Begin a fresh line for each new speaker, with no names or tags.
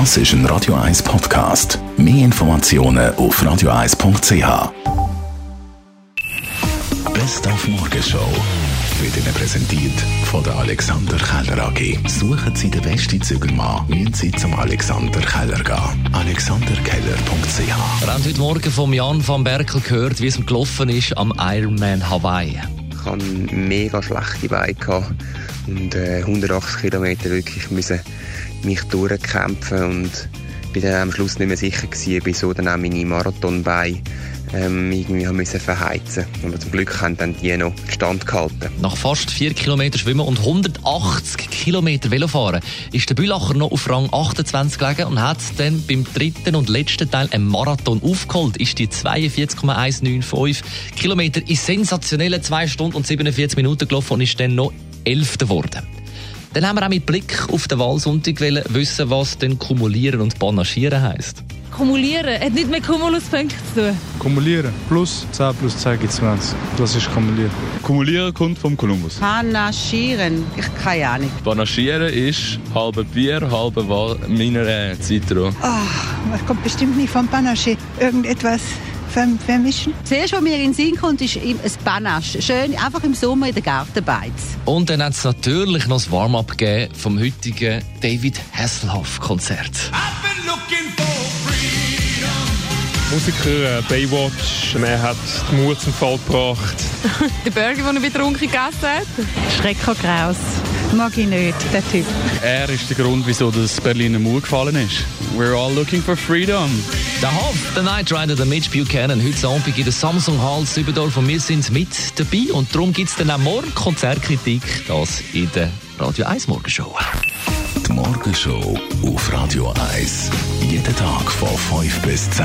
Das ist ein Radio 1 Podcast. Mehr Informationen auf radio1.ch. Best auf Morgenshow wird Ihnen präsentiert von der Alexander Keller AG. Suchen Sie den besten Zügelmann, müssen Sie zum Alexander Keller gehen. AlexanderKeller.ch
Wir haben heute Morgen von Jan van Berkel gehört, wie es gelaufen ist am Ironman Hawaii.
Ich hatte mega schlechte Beine und äh, 180 Kilometer wirklich müssen mich durchkämpfen und bin dann am Schluss nicht mehr sicher gewesen, ob dann auch meine Marathonbeine ähm, irgendwie haben müssen verheizen. Aber zum Glück haben dann die noch Stand gehalten.
Nach fast 4 Kilometer Schwimmen und 180 Kilometer Velofahren ist der Bülacher noch auf Rang 28 gelegen und hat dann beim dritten und letzten Teil einen Marathon aufgeholt. Ist die 42,195 Kilometer in sensationellen 2 Stunden und 47 Minuten gelaufen und ist dann noch Elfter geworden. Dann haben wir auch mit Blick auf den Wahlsonntag wissen, was denn kumulieren und panaschieren heisst.
Kumulieren hat nicht mit Kumuluspunkten zu tun.
Kumulieren. Plus 10 plus 10 gibt 20. Das ist kumulieren.
Kumulieren kommt vom Kolumbus.
Panaschieren, ich keine Ahnung.
Panaschieren ist halbe Bier, halbe Wa- Mineral, Zitro.
Ah, das kommt bestimmt nicht vom Panache. Irgendetwas vermischen.
Zuerst, was mir in den Sinn kommt, ist ein Panache. Schön, einfach im Sommer in der Gartenbeiz.
Und dann hat es natürlich noch das Warm-up gegeben vom heutigen David Hasselhoff-Konzert.
Musiker äh, Baywatch, er hat die Mut zum Fall gebracht.
Der Burger, den er betrunken gegessen hat.
Schrecker Kraus. Mag ich nicht, der Typ.
Er ist der Grund, wieso das Berliner Mauer gefallen ist. We're all looking for freedom.
Der Hoff, der Night Rider, der Mitch Buchanan, heute Abend in der Samsung Hall Sübendorf und wir sind mit dabei und darum gibt es dann auch morgen Konzertkritik, das in der Radio 1 Morgenshow.
Die Morgenshow auf Radio 1. Jeden Tag von 5 bis 10.